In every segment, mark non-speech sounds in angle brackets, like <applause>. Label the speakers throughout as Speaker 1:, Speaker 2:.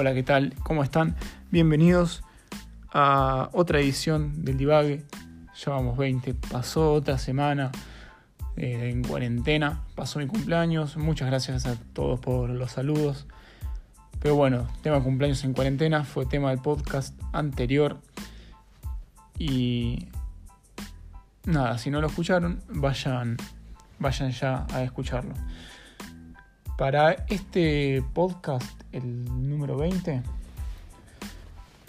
Speaker 1: Hola, ¿qué tal? ¿Cómo están? Bienvenidos a otra edición del Divague. Llevamos 20, pasó otra semana eh, en cuarentena, pasó mi cumpleaños. Muchas gracias a todos por los saludos. Pero bueno, tema cumpleaños en cuarentena fue tema del podcast anterior. Y nada, si no lo escucharon, vayan, vayan ya a escucharlo. Para este podcast, el número 20,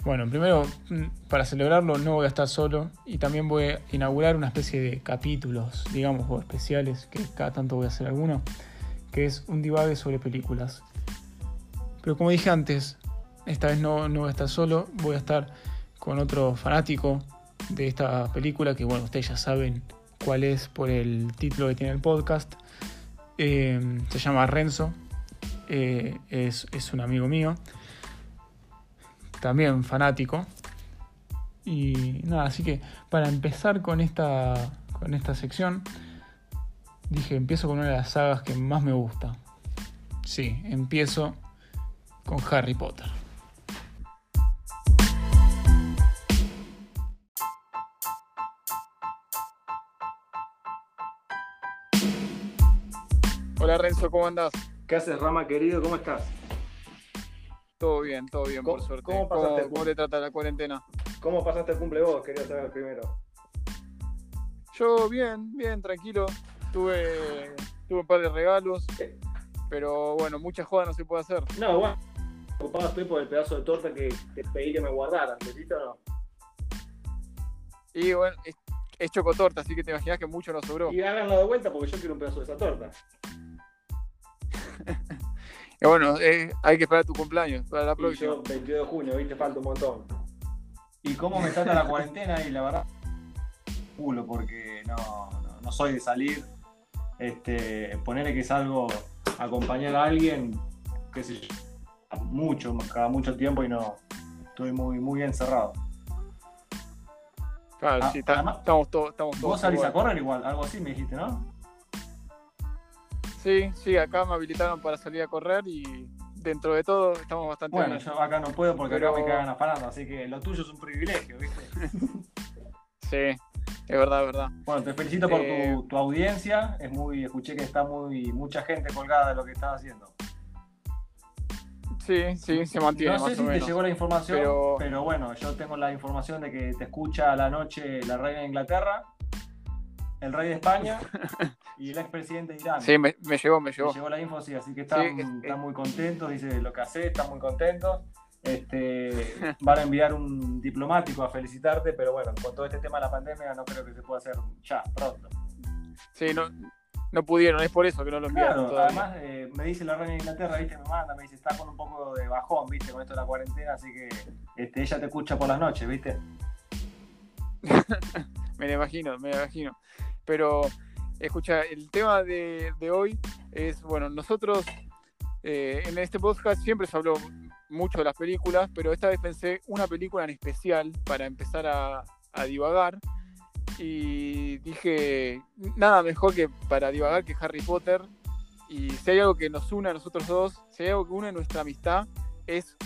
Speaker 1: bueno, primero, mm, para celebrarlo no voy a estar solo y también voy a inaugurar una especie de capítulos, digamos, o especiales, que cada tanto voy a hacer alguno, que es un divague sobre películas. Pero como dije antes, esta vez no, no voy a estar solo, voy a estar con otro fanático de esta película, que bueno, ustedes ya saben cuál es por el título que tiene el podcast. Eh, se llama Renzo, eh, es, un amigo mío, también fanático. Y nada, así que para empezar con esta, con esta sección, dije, empiezo con una de las sagas que más me gusta. Sí, empiezo con Harry Potter. Renzo, ¿cómo andás?
Speaker 2: ¿Qué haces, Rama querido? ¿Cómo estás?
Speaker 1: Todo bien, todo bien, por suerte. ¿Cómo, ¿Cómo, te trata la cuarentena?
Speaker 2: ¿Cómo pasaste el cumple vos? Quería saber primero.
Speaker 1: Yo bien, bien, tranquilo. Tuve, tuve un par de regalos, pero bueno, mucha joda no se puede hacer.
Speaker 2: No, bueno, ocupado estoy por el pedazo de torta que te pedí que me guardaras, ¿necesito o no?
Speaker 1: Y bueno, es, es chocotorta, así que te imaginas que mucho no sobró.
Speaker 2: Y háganlo de vuelta porque yo quiero un pedazo de esa torta.
Speaker 1: Y bueno, eh, hay que esperar tu cumpleaños para la próxima.
Speaker 2: 22 de junio, viste, falta un montón.
Speaker 3: ¿Y cómo me trata la cuarentena? Y la verdad, culo, porque no, no, soy de salir. Este, ponerle que salgo a acompañar a alguien, qué sé yo, mucho, cada mucho tiempo y no, estoy muy, muy encerrado.
Speaker 1: Claro, ah, sí, estamos todos. Estamos todos
Speaker 3: vos salís a correr igual, algo así me dijiste, ¿no?
Speaker 1: Sí, sí, acá me habilitaron para salir a correr y dentro de todo estamos bastante
Speaker 3: Bueno, yo acá no puedo porque acá me cagan afanando, así que lo tuyo es un privilegio, ¿viste? <laughs>
Speaker 1: sí, es verdad, es verdad.
Speaker 3: Bueno, te felicito por eh, tu, audiencia, es muy, escuché que está muy mucha gente colgada de lo que estás haciendo.
Speaker 1: Sí, sí, se mantiene.
Speaker 3: No sé si te llegó la información, pero... pero... bueno, yo tengo la información de que te escucha a la noche la reina de Inglaterra, el rey de España y el expresidente de Irán.
Speaker 1: Sí, me, me llegó, me llegó.
Speaker 3: Me llegó la info, sí, así que están, muy contentos, dice lo que hace, están muy contentos. Este, van a enviar un diplomático a felicitarte, pero bueno, con todo este tema de la pandemia no creo que se pueda hacer ya, pronto.
Speaker 1: Sí, no, no pudieron, es por eso que no lo enviaron.
Speaker 3: Claro, además eh, me dice la reina de Inglaterra, viste, me manda, me dice, está con un poco de bajón, viste, con esto de la cuarentena, así que este, ella te escucha por las noches, viste. <laughs>
Speaker 1: me lo imagino, me lo imagino. Pero, escucha, el tema de, hoy es, bueno, nosotros eh, en este podcast siempre se habló mucho de las películas, pero esta vez pensé una película en especial para empezar a, divagar. Y dije, nada mejor que para divagar que Harry Potter. Y si hay algo que nos une a nosotros dos, si hay algo que une nuestra amistad, es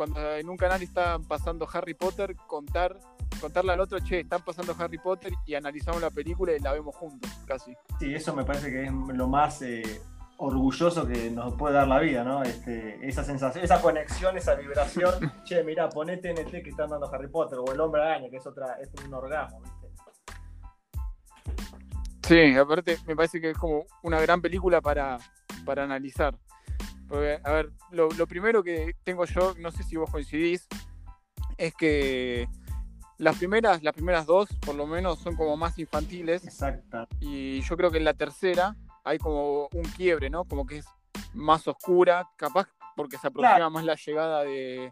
Speaker 1: cuando en un canal está pasando Harry Potter, contar contarle al otro, che, están pasando Harry Potter y analizamos la película y la vemos juntos, casi.
Speaker 3: Sí, eso me parece que es lo más eh, orgulloso que nos puede dar la vida, ¿no? Este, esa sensación, esa conexión, esa vibración. <laughs> che, mirá, ponete TNT que están dando Harry Potter, o El Hombre Araña, que es otra, es un orgasmo, ¿viste?
Speaker 1: Sí, aparte me parece que es como una gran película para, para analizar. Porque, a ver, lo, lo primero que tengo yo, no sé si vos coincidís, es que las primeras, las primeras dos, por lo menos, son como más infantiles.
Speaker 3: Exacto.
Speaker 1: Y yo creo que en la tercera hay como un quiebre, ¿no? Como que es más oscura, capaz porque se aproxima más la llegada de,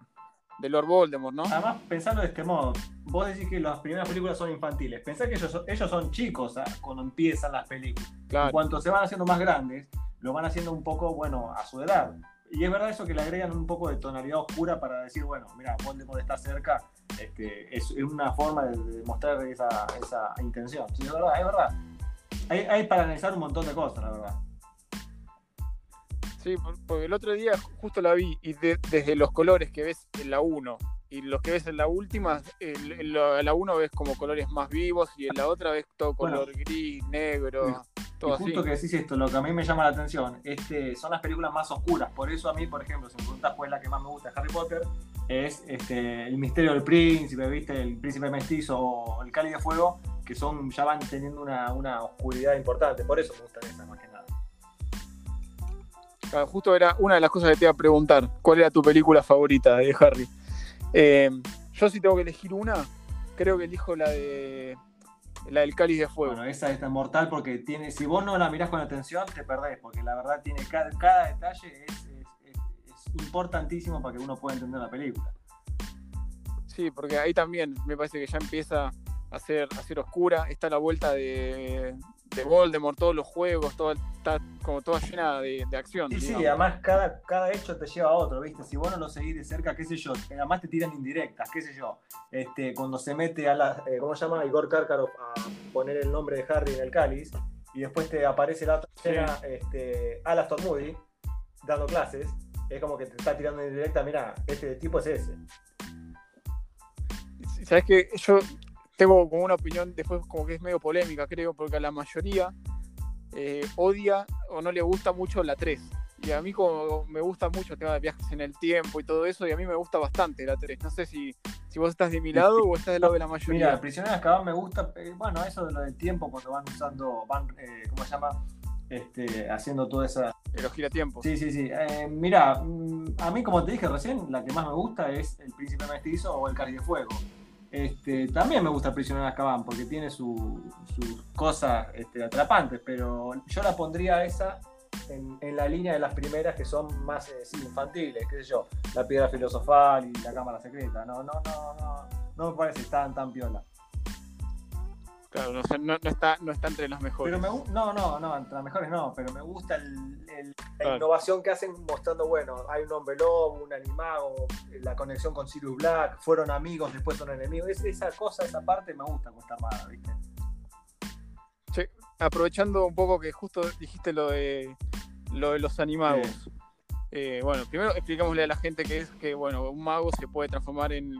Speaker 1: Lord Voldemort, ¿no?
Speaker 3: Además, pensando de este modo, vos decís que las primeras películas son infantiles. Pensá que ellos, ellos son chicos ¿ah? cuando empiezan las películas. En cuanto se van haciendo más grandes, lo van haciendo un poco, bueno, a su edad. Y es verdad eso que le agregan un poco de tonalidad oscura para decir, bueno, mira, Voldemort está cerca, este, es, una forma de, demostrar esa, esa, intención. Sí, es verdad, es verdad. Hay, hay, para analizar un montón de cosas, la verdad.
Speaker 1: Sí, porque el otro día justo la vi y desde los colores que ves en la 1 y los que ves en la última, en, la 1 ves como colores más vivos y en la otra ves todo color gris, negro, todo y
Speaker 3: justo que decís esto, lo que a mí me llama la atención este, son las películas más oscuras. Por eso a mí, por ejemplo, si me preguntas cuál es la que más me gusta de Harry Potter, es este, El misterio del príncipe, ¿viste? El príncipe mestizo o El cáliz de fuego, que son ya van teniendo una, una oscuridad importante. Por eso me gustan esas más que nada.
Speaker 1: justo era una de las cosas que te iba a preguntar. ¿Cuál era tu película favorita de Harry? Eh, yo si tengo que elegir una, creo que elijo la de la del cáliz de fuego.
Speaker 3: Bueno, esa es tan mortal porque tiene, si vos no la mirás con atención, te perdés, porque la verdad tiene cada, detalle es, importantísimo para que uno pueda entender la película.
Speaker 1: Sí, porque ahí también me parece que ya empieza a ser oscura. Está la vuelta de, de Voldemort, todos los juegos, todo, está como toda llena de, acción.
Speaker 3: Sí, sí, además cada, cada hecho te lleva a otro, ¿viste? Si vos no lo seguís de cerca, qué sé yo, además te tiran indirectas, qué sé yo. Este, cuando se mete a la, eh, ¿cómo se llama? Igor Karkarov a poner el nombre de Harry en el cáliz, y después te aparece la otra escena, este, Alastor Moody, dando clases, es como que te está tirando indirecta, mira, este tipo es ese.
Speaker 1: ¿Sabes que Yo tengo como una opinión después como que es medio polémica, creo, porque a la mayoría eh, odia o no le gusta mucho la 3. Y a mí como me gusta mucho el tema de viajes en el tiempo y todo eso, y a mí me gusta bastante la 3. No sé si, si vos estás de mi lado o estás del lado de la mayoría.
Speaker 3: Mira, Prisioneros de Azkaban me gusta, eh, bueno, eso de lo del tiempo, cuando van usando, van, eh, ¿cómo se llama? Este, haciendo toda esa...
Speaker 1: Los giratiempos.
Speaker 3: Sí, sí, sí. mira, mm, a mí como te dije recién, la que más me gusta es El Príncipe Mestizo o El Cari de Fuego. Este, también me gusta Prisionero de Azkaban porque tiene sus cosas este, atrapantes, pero yo la pondría esa en, la línea de las primeras que son más eh, infantiles, qué sé yo, la piedra filosofal y la cámara secreta. No, no, no, no, no me parece tan, tan piola.
Speaker 1: Claro, no, está, no está entre las mejores.
Speaker 3: Pero no, no, no, entre las mejores no, pero me gusta la innovación que hacen mostrando, bueno, hay un hombre lobo, un animago, la conexión con Sirius Black, fueron amigos, después son enemigos. esa cosa, esa parte me gusta con esta armada, ¿viste?
Speaker 1: Sí, aprovechando un poco que justo dijiste lo de, lo de los animagos. Eh, bueno, primero explicámosle a la gente que es que, bueno, un mago se puede transformar en,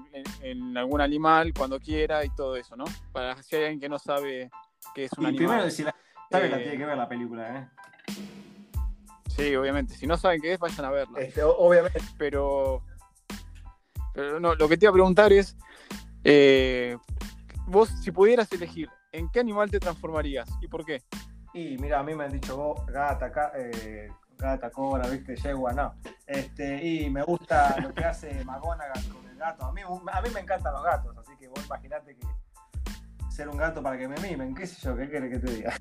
Speaker 1: algún animal cuando quiera y todo eso, ¿no? Para si hay alguien que no sabe que es un animal.
Speaker 3: Primero, si la sabe, la eh, tiene que ver la película, ¿eh?
Speaker 1: Sí, obviamente. Si no saben qué es, vayan a verla.
Speaker 3: Este, obviamente.
Speaker 1: Pero, pero no, lo que te iba a preguntar es, eh, vos, si pudieras elegir, ¿en qué animal te transformarías y por qué?
Speaker 3: Y mira, a mí me han dicho vos, gata, eh, gata, cobra, viste, yegua, no. Este, y me gusta lo que hace McGonagall con el gato. A mí, a mí me encantan los gatos, así que vos imaginate que ser un gato para que me mimen, qué sé yo, qué querés que te diga.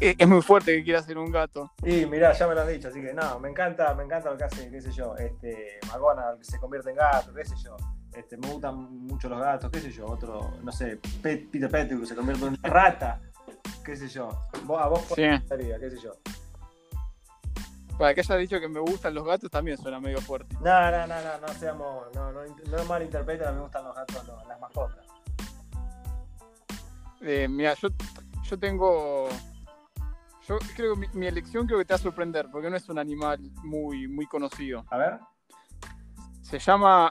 Speaker 1: es muy fuerte que quiera ser un gato.
Speaker 3: Y mirá, ya me lo has dicho, así que no, me encanta, me encanta lo que hace, qué sé yo, este, McGonagall se convierte en gato, qué sé yo. Este, me gustan mucho los gatos, qué sé yo, otro, no sé, Peter Pettigrew se convierte en una rata qué sé yo. A vos sí. qué sé yo.
Speaker 1: Para que haya dicho que me gustan los gatos también suena medio fuerte.
Speaker 3: No, no, no, no, no seamos, no, no, no malinterpreten, me gustan los gatos, no, las mascotas.
Speaker 1: Eh, mira, yo, yo tengo. Yo creo que mi, elección creo que te va a sorprender, porque no es un animal muy, muy conocido.
Speaker 3: A ver.
Speaker 1: Se llama.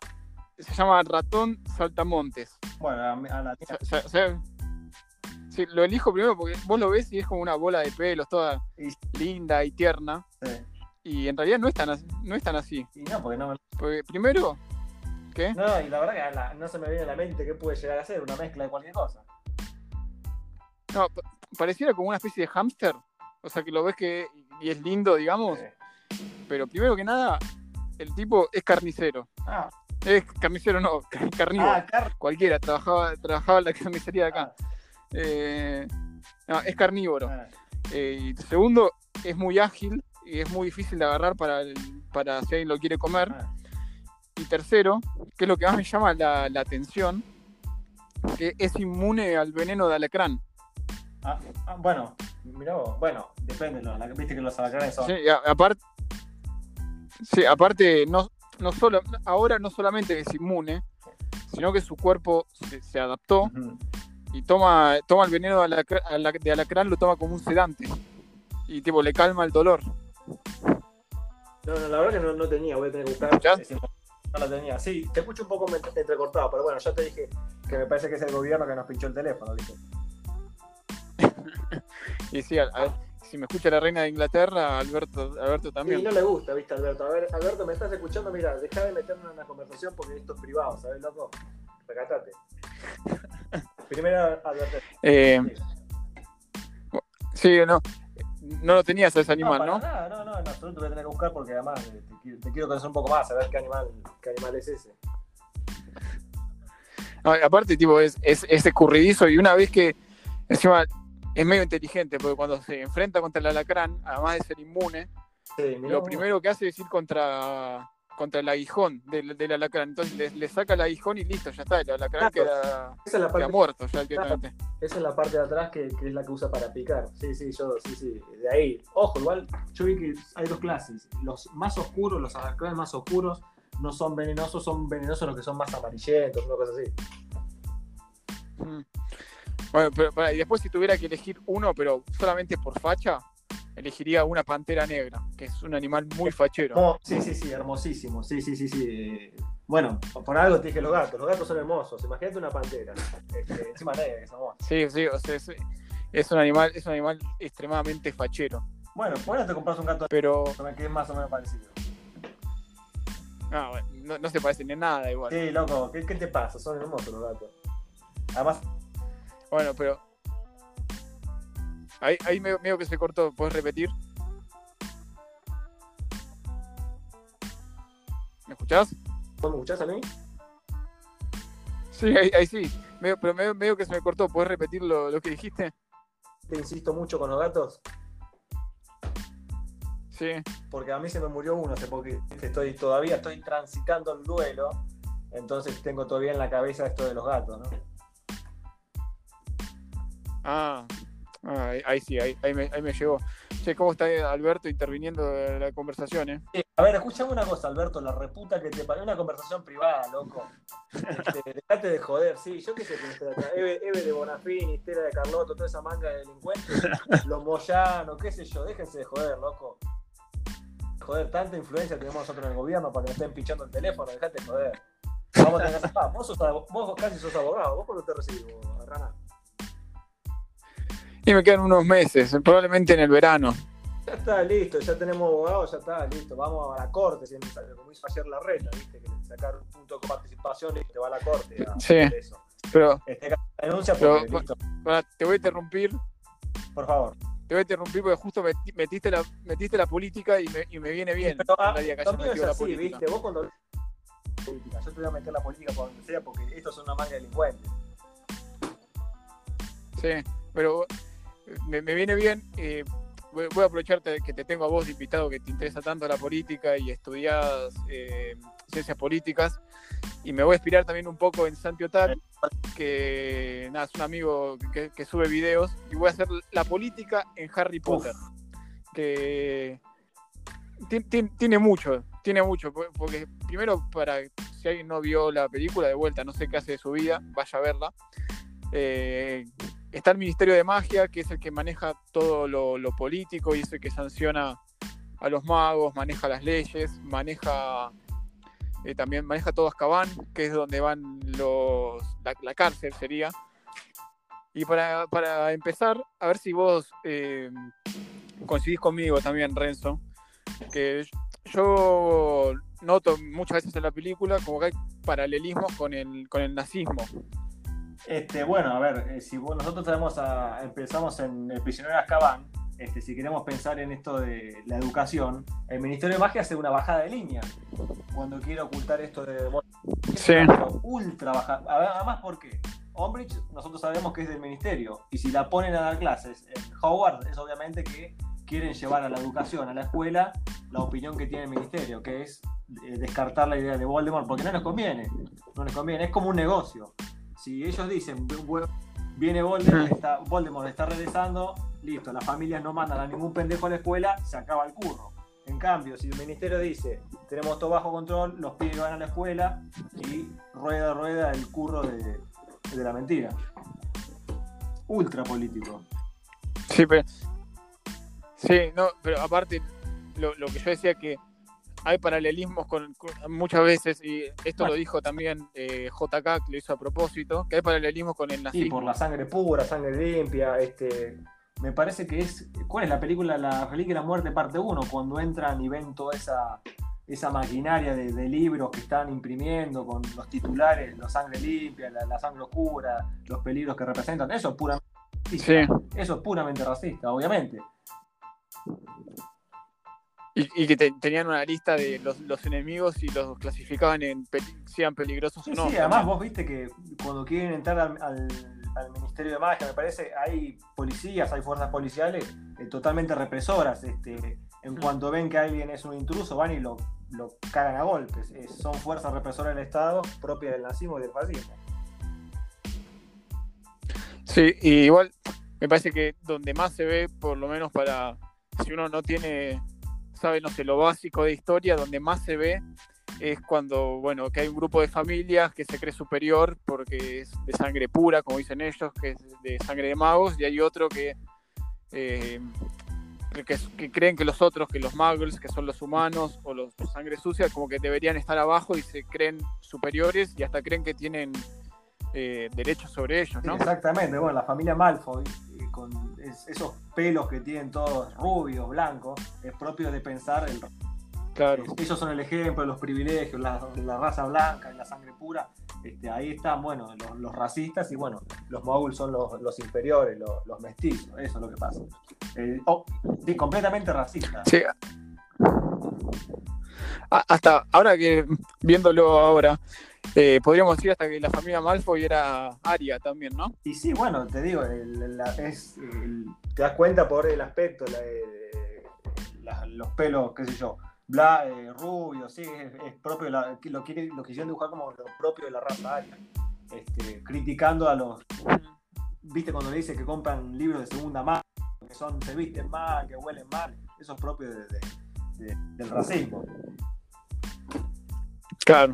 Speaker 1: Se llama ratón saltamontes.
Speaker 3: Bueno, a, la
Speaker 1: Sí, lo elijo primero porque vos lo ves y es como una bola de pelos, toda linda y tierna. Y en realidad no es tan, no es tan así.
Speaker 3: Y no, porque no
Speaker 1: Porque primero, ¿qué?
Speaker 3: No, y la verdad que no se me viene a la mente qué puede llegar a ser, una mezcla de cualquier cosa.
Speaker 1: No, pareciera como una especie de hámster. O sea, que lo ves que y es lindo, digamos. Pero primero que nada, el tipo es carnicero. Ah. Es carnicero, no, <laughs> carnívoro. Ah, Cualquiera, trabajaba, trabajaba en la carnicería de acá. Ah. Eh, no, es carnívoro. Ah. Eh, y segundo, es muy ágil y es muy difícil de agarrar para, para si alguien lo quiere comer. Ah. Y tercero, que es lo que más me llama la, atención, que es inmune al veneno de alacrán.
Speaker 3: Ah, bueno, mirá bueno, depende, viste que los alacranes son.
Speaker 1: Sí, aparte, sí, aparte no, no solo, ahora no solamente es inmune, sino que su cuerpo se, adaptó y toma, toma el veneno de, alacrán, lo toma como un sedante. y tipo le calma el dolor.
Speaker 3: No, no, la verdad que no, no tenía, voy a tener que buscar. No la tenía. Sí, te escucho un poco entrecortado, pero bueno, ya te dije que me parece que es el gobierno que nos pinchó el teléfono, ¿viste? <laughs>
Speaker 1: y sí, a, ver, si me escucha la reina de Inglaterra, Alberto, Alberto también.
Speaker 3: Sí, no le gusta, ¿viste, Alberto? A ver, Alberto, me estás escuchando, mira, deja de meterme en una conversación porque esto es privado, ¿sabes, loco? Recatate. Primero, Alberto.
Speaker 1: Eh, sí, no. No lo tenías ese animal, ¿no?
Speaker 3: No, no, no, no, en absoluto voy a tener que buscar porque además eh, te, te quiero conocer un poco más, a ver qué animal, qué animal es ese.
Speaker 1: No, aparte, tipo, es, es, es escurridizo y una vez que encima es medio inteligente, porque cuando se enfrenta contra el alacrán, además de ser inmune,
Speaker 3: Sí,
Speaker 1: lo primero que hace es ir contra, contra el aguijón del, del alacrán. Entonces le, le saca el aguijón y listo, ya está. El alacrán
Speaker 3: Claro.
Speaker 1: queda,
Speaker 3: Esa es la
Speaker 1: queda
Speaker 3: parte,
Speaker 1: muerto ya directamente.
Speaker 3: esa es la parte de atrás que, que es la que usa para picar. Sí, sí, yo, sí, sí. De ahí. Ojo, igual yo vi que hay dos clases. Los más oscuros, los alacranes más oscuros, no son venenosos, son venenosos los que son más amarillentos, una cosa así.
Speaker 1: Mm. Bueno, pero pará, y después si tuviera que elegir uno, pero solamente por facha, elegiría una pantera negra, que es un animal muy fachero.
Speaker 3: Oh, sí, sí, sí, hermosísimo. Sí, sí, sí, sí. Eh, Bueno, por algo te dije los gatos. Los gatos son hermosos. Imagínate una pantera. Este, encima negra, que son hermosos.
Speaker 1: Sí, sí, o sea, es, es un animal, es un animal extremadamente fachero.
Speaker 3: Bueno, bueno, te compras un gato
Speaker 1: Pero
Speaker 3: que es más o menos parecido.
Speaker 1: no, bueno, no, no se parecen en nada igual.
Speaker 3: Sí, loco, ¿qué, qué te pasa? Son hermosos los gatos. Además,
Speaker 1: Bueno, pero. Ahí, ahí medio, medio que se cortó, ¿puedes repetir? ¿Me escuchás?
Speaker 3: ¿vos me escuchás a mí?
Speaker 1: Sí, ahí, ahí sí. Medio- pero medio, medio que se me cortó, ¿puedes repetir lo, lo que dijiste?
Speaker 3: Te insisto mucho con los gatos.
Speaker 1: Sí.
Speaker 3: porque a mí se me murió uno hace poco. Estoy, todavía estoy transitando el duelo, entonces tengo todavía en la cabeza esto de los gatos, ¿no?
Speaker 1: Ah, ah, ahí, sí, ahí, me, ahí me llegó. Che, ¿cómo está Alberto interviniendo en la conversación, eh?
Speaker 3: Eh, A ver, escuchame una cosa, Alberto, la reputa que te parió una conversación privada, loco. Este, dejate de joder, sí, yo qué sé quién. Eve, de Bonafini, Estela de Carlotto, toda esa manga de delincuentes, los Moyano, qué sé yo, déjense de joder, loco. Joder, tanta influencia tenemos nosotros en el gobierno para que me estén pinchando el teléfono, dejate de joder. Vamos a tener hacer- ah, vos, sos, vos casi sos abogado, vos cuando te recibís, Rana.
Speaker 1: Y me quedan unos meses, probablemente en el verano.
Speaker 3: Ya está, listo, ya tenemos abogado, ya está, listo. Vamos a la corte, si me sale, como hizo ayer la reta, ¿viste? Que le sacaron un punto de participación y te va a la corte. A
Speaker 1: Sí.
Speaker 3: Eso.
Speaker 1: Pero
Speaker 3: Este, denuncia
Speaker 1: Pero-
Speaker 3: porque, listo,
Speaker 1: pará, te voy a interrumpir,
Speaker 3: por favor.
Speaker 1: te voy a interrumpir porque justo meti- metiste la, metiste la política y me, y me viene bien.
Speaker 3: Pero, ah,
Speaker 1: que
Speaker 3: mío es así,
Speaker 1: política.
Speaker 3: ¿viste? Vos cuando política, yo te voy a meter la política por donde sea porque estos son una manga de delincuentes.
Speaker 1: Sí, pero me, me viene bien. eh, voy, voy a aprovecharte que te tengo a vos invitado que te interesa tanto la política y estudias eh, ciencias políticas. Y me voy a inspirar también un poco en Santi Otak, que nada, es un amigo que, que sube videos. Y voy a hacer la política en Harry Potter. Que ti- ti- tiene mucho, tiene mucho. por- Porque primero, para si alguien no vio la película, de vuelta, no sé qué hace de su vida, vaya a verla. Eh, está el Ministerio de Magia, que es el que maneja todo lo, lo político y es el que sanciona a los magos, maneja las leyes, maneja eh, también maneja todo Azkaban, que es donde van los la, la cárcel sería. Y para, para empezar, a ver si vos eh, coincidís conmigo también, Renzo, que yo noto muchas veces en la película como que hay paralelismos con el, con el nazismo.
Speaker 3: Este, bueno, a ver, eh, si vos- nosotros tenemos a- empezamos en el prisionero de Azkaban, este, si queremos pensar en esto de la educación, el Ministerio de Magia hace una bajada de línea cuando quiere ocultar esto de... bueno,
Speaker 1: Sí.
Speaker 3: ultra baja. Además, ¿por qué? Umbridge nosotros sabemos que es del ministerio y si la ponen a dar clases en Howard es obviamente que quieren llevar a la educación, a la escuela, la opinión que tiene el ministerio, que es eh, descartar la idea de Voldemort, porque no les conviene, no les conviene, es como un negocio. Si ellos dicen, "Bu- bu- viene Voldemort, <laughs> está, Voldemort está regresando, listo, las familias no mandan a ningún pendejo a la escuela, se acaba el curro. En cambio, si el ministerio dice, tenemos todo bajo control, los pibes van a la escuela y rueda, rueda el curro de, de la mentira. Ultra político.
Speaker 1: Sí, pero, Sí, no, pero aparte, lo, que yo decía que hay paralelismos con, muchas veces, y esto lo dijo también eh, JK, que lo hizo a propósito, que hay paralelismos con el nazismo.
Speaker 3: Sí, por la sangre pura, sangre limpia, este me parece que es. ¿Cuál es la película? La Reliquia de la Muerte, parte 1, cuando entran y ven toda esa, esa maquinaria de, libros que están imprimiendo con los titulares, la sangre limpia, la, sangre oscura, los peligros que representan. Eso es puramente racista. Eso es puramente racista, obviamente.
Speaker 1: Y, que tenían una lista de los, enemigos y los clasificaban en sean peligrosos o no.
Speaker 3: Sí, además vos viste que cuando quieren entrar al al Ministerio de Magia, me parece, hay policías, hay fuerzas policiales eh, totalmente represoras. Este, en mm. cuanto ven que alguien es un intruso, van y lo, lo cagan a golpes. son fuerzas represoras del Estado propias del nazismo y del fascismo.
Speaker 1: Sí, y igual me parece que donde más se ve, por lo menos para si uno no tiene, sabe, no sé, lo básico de historia, donde más se ve es cuando, bueno, que hay un grupo de familias que se cree superior porque es de sangre pura, como dicen ellos, que es de sangre de magos, y hay otro que, eh, que, creen que los otros, que los muggles, que son los humanos o los de sangre sucia, como que deberían estar abajo y se creen superiores y hasta creen que tienen eh, derechos sobre ellos, ¿no?
Speaker 3: exactamente, bueno, la familia Malfoy, eh, con esos pelos que tienen todos rubios, blancos, es propio de pensar el ellos son el ejemplo de los privilegios, la, raza blanca y la sangre pura. Este, ahí están, bueno, los, racistas y bueno, los moguls son los, inferiores, los, mestizos, eso es lo que pasa. Eh, oh, sí, completamente racista.
Speaker 1: Sí. Hasta ahora que viéndolo ahora, eh, podríamos decir hasta que la familia Malfoy era aria también, ¿no?
Speaker 3: Y sí, bueno, te digo, te das cuenta por el aspecto, los pelos, qué sé yo, bla, eh, rubio, sí, es, propio, lo, lo quisieron dibujar como lo propio de la raza aria, este, criticando a los, viste cuando le dice que compran libros de segunda mano, que son, se visten mal, que huelen mal, eso es propio del racismo.
Speaker 1: Claro,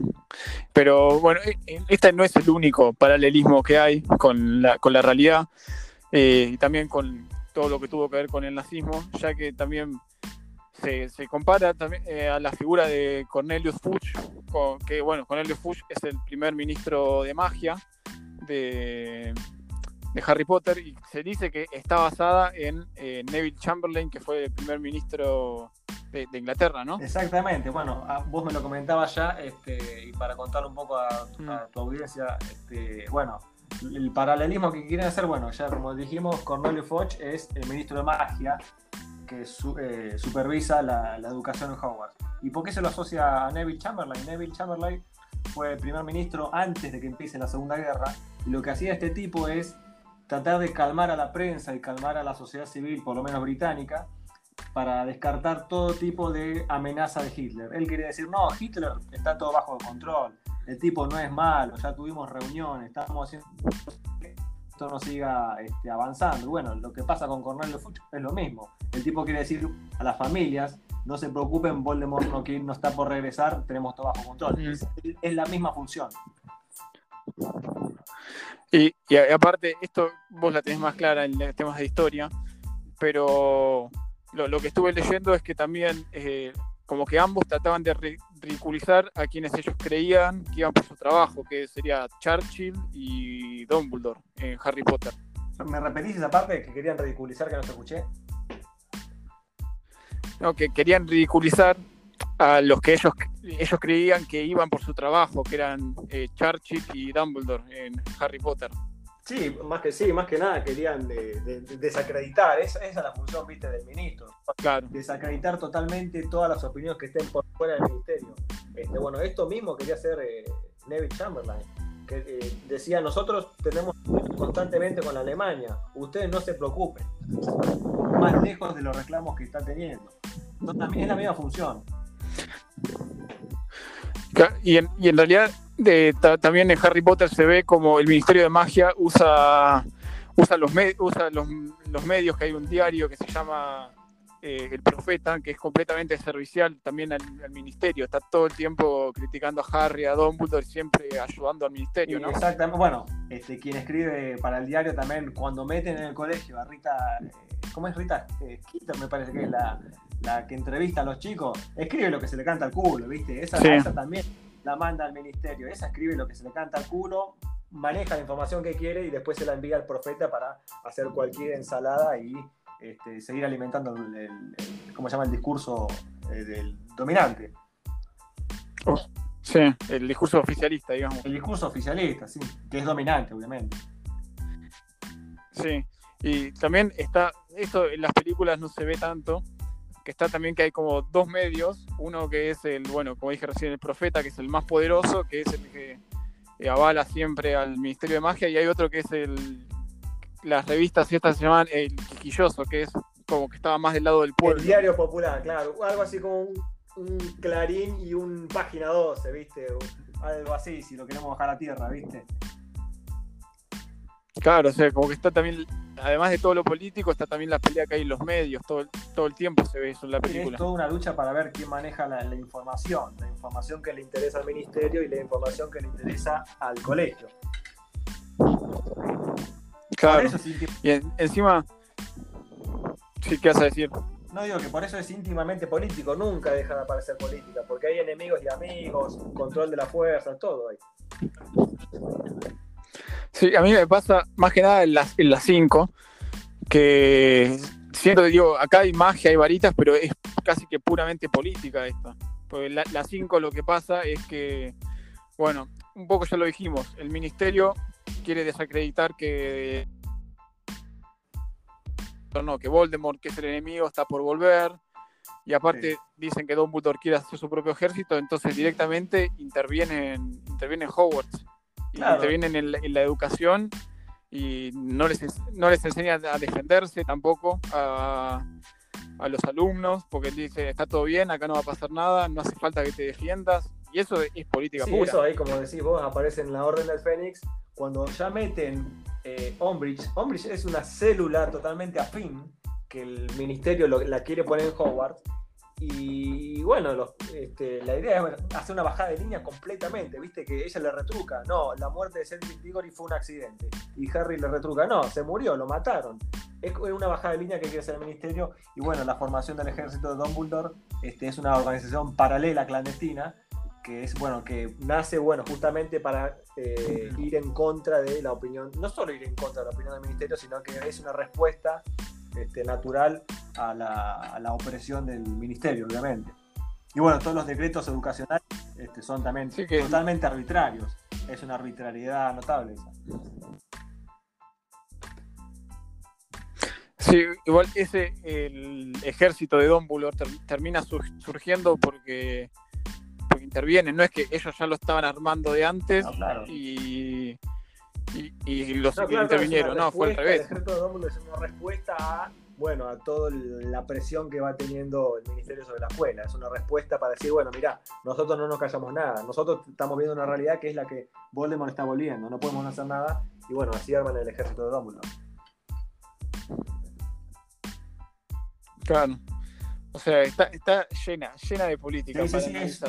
Speaker 1: pero bueno, e, e, este no es el único paralelismo que hay con la, con la realidad eh, y también con todo lo que tuvo que ver con el nazismo, ya que también se, compara también eh, a la figura de Cornelius Fuchs, que bueno, Cornelius Fuchs es el primer ministro de magia de, Harry Potter y se dice que está basada en eh, Neville Chamberlain, que fue el primer ministro de, Inglaterra, ¿no?
Speaker 3: Exactamente, bueno, ah, vos me lo comentabas ya, este, y para contar un poco a, mm. tu audiencia, este, bueno, el paralelismo que quieren hacer, bueno, ya como dijimos, Cornelius Fuchs es el ministro de magia que eh, supervisa la, educación en Hogwarts. ¿Y por qué se lo asocia a Neville Chamberlain? Neville Chamberlain fue el primer ministro antes de que empiece la Segunda Guerra y lo que hacía este tipo es tratar de calmar a la prensa y calmar a la sociedad civil, por lo menos británica, para descartar todo tipo de amenaza de Hitler. Él quería decir, no, Hitler está todo bajo control, el tipo no es malo, ya tuvimos reuniones, estamos haciendo esto no siga este, avanzando. Bueno, lo que pasa con Cornelio Fuchs es lo mismo. El tipo quiere decir a las familias, no se preocupen, Voldemort no, no está por regresar, tenemos todo bajo control. Mm. Es, la misma función.
Speaker 1: Y, aparte, esto vos la tenés más clara en temas de historia, pero lo, que estuve leyendo es que también eh, como que ambos trataban de ridiculizar a quienes ellos creían que iban por su trabajo, que sería Churchill y Dumbledore en Harry Potter.
Speaker 3: ¿Me repetís esa parte que querían ridiculizar que no te escuché?
Speaker 1: No, que querían ridiculizar a los que ellos, ellos creían que iban por su trabajo, que eran eh, Churchill y Dumbledore en Harry Potter.
Speaker 3: Sí, más que sí, más que nada querían desacreditar, esa, esa, es la función, viste, del ministro.
Speaker 1: Claro.
Speaker 3: Desacreditar totalmente todas las opiniones que estén por fuera del ministerio. Este, bueno, esto mismo quería hacer eh, Neville Chamberlain, que eh, decía, nosotros tenemos constantemente con la Alemania, ustedes no se preocupen, más lejos de los reclamos que están teniendo. también es la misma función.
Speaker 1: Y en, y en realidad también en Harry Potter se ve como el Ministerio de Magia usa, usa, los, usa los, medios, que hay un diario que se llama eh, El Profeta, que es completamente servicial también al, Ministerio. Está todo el tiempo criticando a Harry, a Dumbledore, siempre ayudando al Ministerio. ¿no?
Speaker 3: Exactamente. Bueno, este, quien escribe para el diario también, cuando meten en el colegio a Rita ¿cómo es Rita eh, me parece que es la, la, que entrevista a los chicos? Escribe lo que se le canta al culo, ¿viste? Esa, esa también la manda al ministerio. Esa escribe lo que se le canta al culo, maneja la información que quiere y después se la envía al profeta para hacer cualquier ensalada y este, seguir alimentando el, ¿cómo se llama? el discurso eh, del dominante.
Speaker 1: Oh, sí, el discurso oficialista, digamos.
Speaker 3: El discurso oficialista, sí, que es dominante, obviamente.
Speaker 1: Sí, y también está, esto en las películas no se ve tanto, que está también que hay como dos medios, uno que es el, bueno, como dije recién, el profeta, que es el más poderoso, que es el que eh, avala siempre al Ministerio de Magia, y hay otro que es el, las revistas estas se llaman el Quisquilloso, que es como que estaba más del lado del pueblo.
Speaker 3: El diario popular, claro, algo así como un, clarín y un página 12, ¿viste? algo así, si lo queremos bajar a tierra, ¿viste?
Speaker 1: Claro, o sea, como que está también, además de todo lo político, está también la pelea que hay en los medios, todo, todo el tiempo se ve eso en la película.
Speaker 3: Es toda una lucha para ver quién maneja la, información, la información que le interesa al ministerio y la información que le interesa al colegio.
Speaker 1: Claro, y encima, sí, ¿qué vas a decir?
Speaker 3: No digo que por eso es íntimamente político, nunca deja de aparecer política, porque hay enemigos y amigos, control de la fuerza, todo ahí.
Speaker 1: Sí, a mí me pasa más que nada en las 5, que siento, digo, acá hay magia, hay varitas, pero es casi que puramente política esta. Porque la 5 lo que pasa es que, bueno, un poco ya lo dijimos, el ministerio quiere desacreditar que no, que Voldemort, que es el enemigo, está por volver. Y aparte dicen que Dumbledore quiere hacer su propio ejército, entonces directamente intervienen, intervienen Hogwarts intervienen en la, educación y no les, no les enseñan a defenderse tampoco a, los alumnos, porque él dice, está todo bien, acá no va a pasar nada, no hace falta que te defiendas, y eso es política
Speaker 3: sí,
Speaker 1: pura.
Speaker 3: eso ahí, como decís vos, aparece en la Orden del Fénix, cuando ya meten eh, Umbridge, Umbridge es una célula totalmente afín, que el ministerio la quiere poner en Hogwarts, y bueno, este, la idea es hacer una bajada de línea completamente, viste que ella le retruca, no, la muerte de Cedric Diggory fue un accidente. Y Harry le retruca, no, se murió, lo mataron. Es una bajada de línea que quiere hacer el ministerio. Y bueno, la formación del ejército de Dumbledore este, es una organización paralela, clandestina, que es bueno, que nace bueno justamente para eh, ir en contra de la opinión, no solo ir en contra de la opinión del ministerio, sino que es una respuesta este, natural a la, opresión del ministerio, obviamente. Y bueno, todos los decretos educacionales este, son también totalmente arbitrarios. Es una arbitrariedad notable esa.
Speaker 1: Sí, igual ese, el ejército de Dumbledore termina surgiendo porque, porque intervienen, no es que ellos ya lo estaban armando de antes y, y, los intervinieron, no, fue al revés.
Speaker 3: El ejército de Dumbledore es una respuesta a bueno, a toda la presión que va teniendo el ministerio sobre la escuela. Es una respuesta para decir, bueno, mira, nosotros no nos callamos nada, nosotros estamos viendo una realidad que es la que Voldemort está volviendo, no podemos hacer nada, y bueno, así arman el ejército de Dumbledore.
Speaker 1: Claro. O sea, está, llena, llena de política.
Speaker 3: Sí, sí, es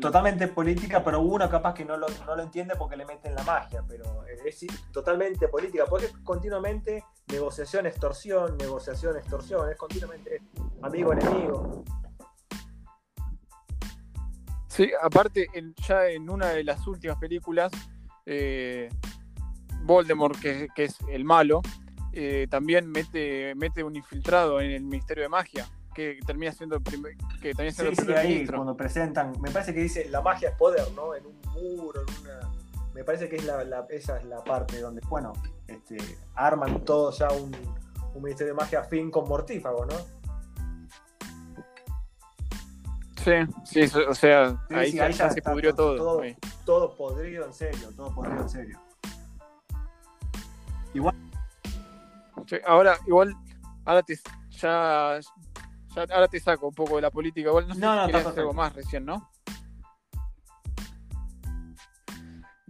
Speaker 3: totalmente política, pero uno capaz que no lo, no lo entiende porque le meten la magia, pero es totalmente política, porque continuamente negociación, extorsión, negociación, extorsión, es continuamente amigo, enemigo.
Speaker 1: Sí, aparte, ya en una de las últimas películas, eh, Voldemort, que, es el malo, eh, también mete, mete un infiltrado en el Ministerio de Magia que termina siendo, que también
Speaker 3: sí, sí, ahí cuando presentan, me parece que dice la magia es poder, ¿no? En un muro, en una... Me parece que es la, esa es la parte donde, bueno, este, arman todo ya un, un ministerio de magia fin con mortífago, ¿no?
Speaker 1: Sí, sí, o sea, ahí, ya, se pudrió todo.
Speaker 3: Todo, todo, podrido en serio, todo podrido en serio.
Speaker 1: Igual. ahora, igual, ahora te, ya, ahora te saco un poco de la política. no sé no, si no, algo más recién, ¿no?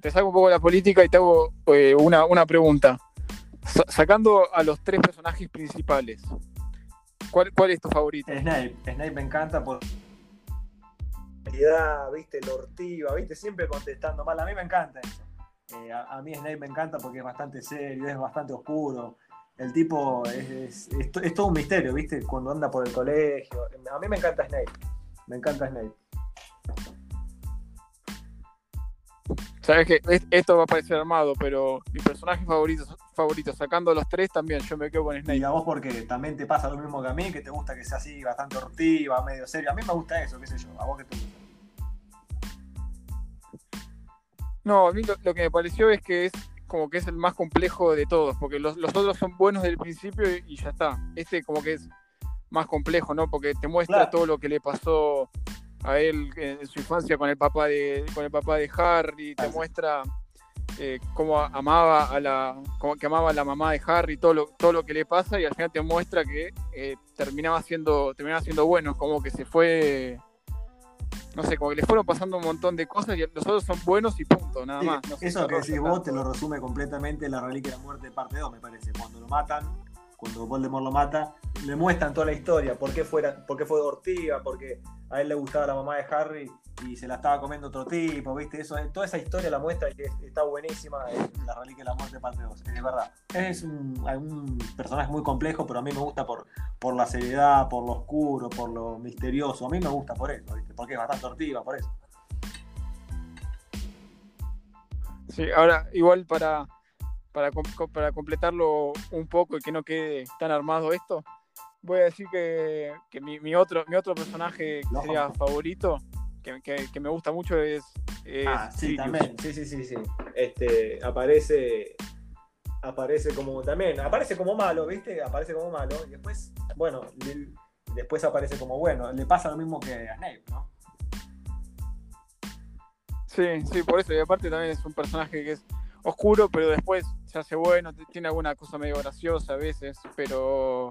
Speaker 1: Te saco un poco de la política y te hago eh, una, pregunta. sacando a los tres personajes principales, ¿cuál, ¿cuál es tu favorito?
Speaker 3: Snape. Snape me encanta por viste, lortiva, viste, siempre contestando mal. A mí me encanta eso. Eh, a, mí Snape me encanta porque es bastante serio, es bastante oscuro. El tipo es, es, todo un misterio, ¿viste? Cuando anda por el colegio. A mí me encanta Snape. Me encanta Snape.
Speaker 1: Sabes que esto va a parecer armado, pero mi personaje favorito, favorito, sacando los tres también, yo me quedo con Snape.
Speaker 3: Y a vos porque también te pasa lo mismo que a mí, que te gusta que sea así, bastante hortiva, medio serio. A mí me gusta eso, qué sé yo. ¿A vos qué te gusta?
Speaker 1: No, a mí lo, que me pareció es que es como que es el más complejo de todos, porque los, otros son buenos desde el principio y, ya está. Este como que es más complejo, ¿no? Porque te muestra todo lo que le pasó a él en su infancia con el papá de, con el papá de Harry, te muestra eh, cómo amaba a la, que amaba a la mamá de Harry, todo lo, todo lo que le pasa, y al final te muestra que eh, terminaba siendo, terminaba siendo bueno, como que se fue no sé, como que le fueron pasando un montón de cosas y los otros son buenos y punto, nada más.
Speaker 3: eso que decís vos te lo resume completamente la reliquia de la muerte parte 2, me parece. Cuando lo matan, cuando Voldemort lo mata, le muestran toda la historia, por qué, fuera, por qué fue Ortiga, porque a él le gustaba la mamá de Harry y se la estaba comiendo otro tipo, ¿viste? Eso, toda esa historia la muestra y está buenísima en La Reliquia de la Muerte parte 2, es verdad. Es un, personaje muy complejo, pero a mí me gusta por, por la seriedad, por lo oscuro, por lo misterioso. A mí me gusta por eso, ¿viste? Porque es bastante ortiva, por eso.
Speaker 1: Sí, ahora igual para, para, para completarlo un poco y que no quede tan armado esto, voy a decir que, mi, otro, mi otro personaje que sería favorito, que, me gusta mucho es.
Speaker 3: ah, sí, también. Sí, sí, sí, sí. Este, aparece. Aparece como también. Aparece como malo, ¿viste? Aparece como malo. Y después, bueno, después aparece como bueno. Le pasa lo mismo que a Snape, ¿no?
Speaker 1: Sí, sí, por eso. Y aparte también es un personaje que es oscuro, pero después se hace bueno, tiene alguna cosa medio graciosa a veces, pero...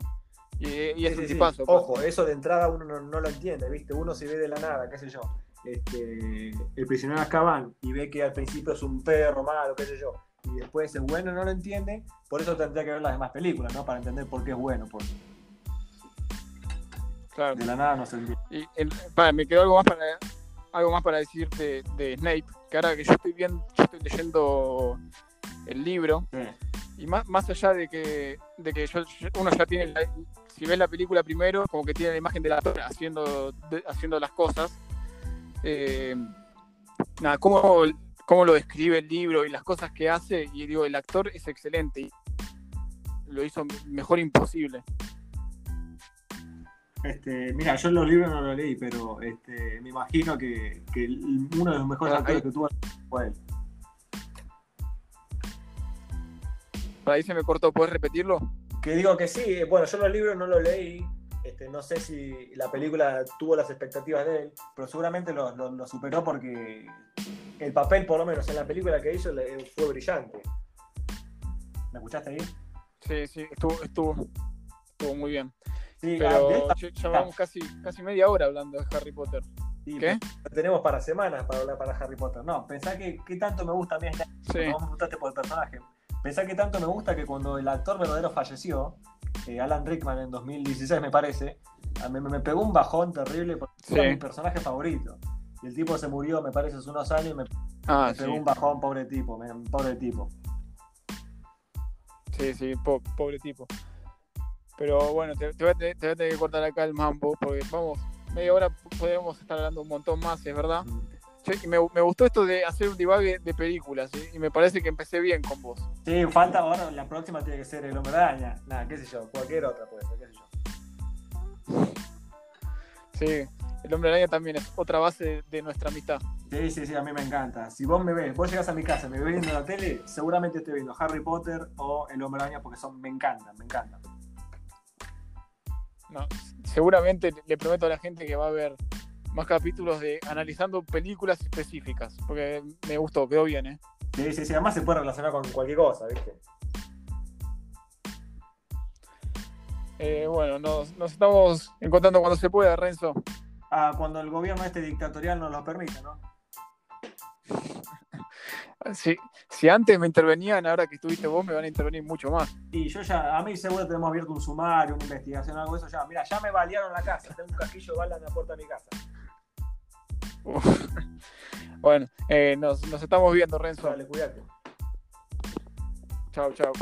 Speaker 1: Y, es un tipazo.
Speaker 3: Pues. Ojo, eso de entrada uno no, lo entiende, ¿viste? Uno se ve de la nada, qué sé yo. Este, el prisionero Azkaban y ve que al principio es un perro malo, qué sé yo. Y después es bueno, no lo entiende. Por eso tendría que ver las demás películas, ¿no? Para entender por qué es bueno. Por...
Speaker 1: Claro.
Speaker 3: De la nada no se entiende.
Speaker 1: Y me quedó algo más para algo más para decirte de Snape, que ahora que yo estoy viendo, yo estoy leyendo el libro, y más, más allá de que, de que uno ya tiene, si ves la película primero, como que tiene la imagen de la actor haciendo, haciendo las cosas, eh, nada, cómo, cómo lo describe el libro y las cosas que hace, y digo, el actor es excelente, lo hizo mejor imposible.
Speaker 3: Este, mira, yo los libros no los leí, pero este, me imagino que, uno de los mejores actores que tuvo fue él.
Speaker 1: ahí se me cortó, ¿puedes repetirlo?
Speaker 3: Que digo que sí, bueno, yo los libros no los leí, este, no sé si la película tuvo las expectativas de él, pero seguramente lo, superó porque el papel, por lo menos en la película que hizo, fue brillante. ¿Me escuchaste ahí?
Speaker 1: Sí, sí, estuvo, estuvo, estuvo muy bien. Pero ya, llevamos casi, casi media hora hablando de Harry Potter. ¿Qué?
Speaker 3: tenemos para semanas para hablar para Harry Potter. No, pensá que, qué tanto me gusta a mí. Sí. No me gustaste por el personaje. Pensá que tanto me gusta que cuando el actor verdadero falleció, eh, Alan Rickman en 2016 me parece, me, me pegó un bajón terrible porque era mi personaje favorito. Y el tipo se murió, me parece, hace unos años y me, ah, pegó un bajón, pobre tipo, pobre tipo.
Speaker 1: Sí, sí, pobre tipo. Pero bueno, te, voy a, tener que cortar acá el mambo, porque vamos, media hora podemos estar hablando un montón más, es verdad. me, me, gustó esto de hacer un divague de películas, y me parece que empecé bien con vos.
Speaker 3: Sí, falta ahora, la próxima tiene que ser El Hombre Araña. Nada, qué sé yo, cualquier otra puede ser, qué sé yo.
Speaker 1: Sí, El Hombre Araña también es otra base de nuestra amistad.
Speaker 3: Sí, sí, sí, a mí me encanta. Si vos me ves, vos llegás a mi casa, me ves viendo la tele, seguramente estoy viendo Harry Potter o El Hombre Araña porque son, me encantan, me encantan
Speaker 1: seguramente le prometo a la gente que va a haber más capítulos de analizando películas específicas, porque me gustó, quedó bien, ¿eh?
Speaker 3: Sí, sí, sí, además se puede relacionar con cualquier cosa, ¿viste?
Speaker 1: Eh, bueno, nos, nos, estamos encontrando cuando se pueda, Renzo.
Speaker 3: Ah, cuando el gobierno este dictatorial nos lo permite, ¿no? <laughs>
Speaker 1: Si, si antes me intervenían, ahora que estuviste vos, me van a intervenir mucho más.
Speaker 3: Y yo ya, a mí seguro tenemos abierto un sumario, una investigación, algo de eso ya. Mira, ya me balearon la casa, tengo un casquillo de bala en la puerta de mi casa.
Speaker 1: bueno, eh, nos, nos estamos viendo, Renzo.
Speaker 3: Dale, cuídate.
Speaker 1: Chao, chao.